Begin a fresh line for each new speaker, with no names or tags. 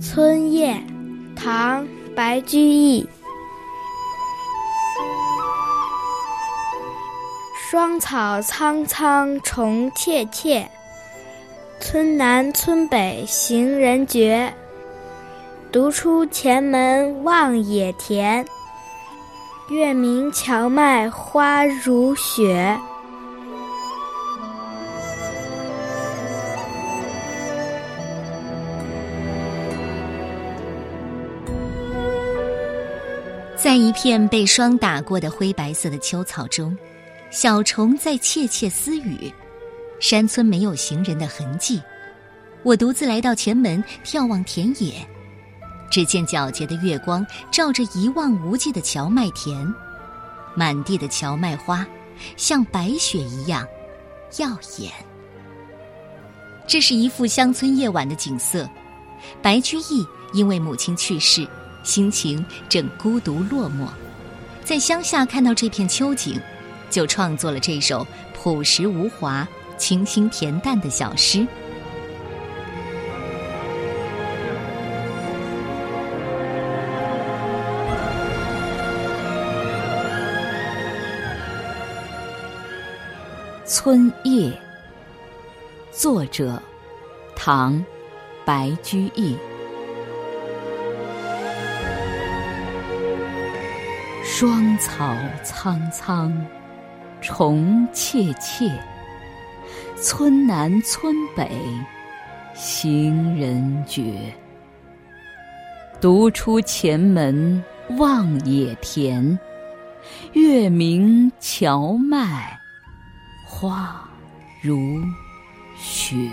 春夜，唐·白居易。霜草苍苍，虫切切。村南村北行人绝。独出前门望野田。月明荞麦花如雪。
在一片被霜打过的灰白色的秋草中，小虫在窃窃私语。山村没有行人的痕迹，我独自来到前门，眺望田野。只见皎洁的月光照着一望无际的荞麦田，满地的荞麦花像白雪一样耀眼。这是一幅乡村夜晚的景色。白居易因为母亲去世。心情正孤独落寞，在乡下看到这片秋景，就创作了这首朴实无华、清新恬淡的小诗。
《春夜》作者：唐·白居易。霜草苍苍，虫切切。村南村北，行人绝。独出前门望野田，月明荞麦花如雪。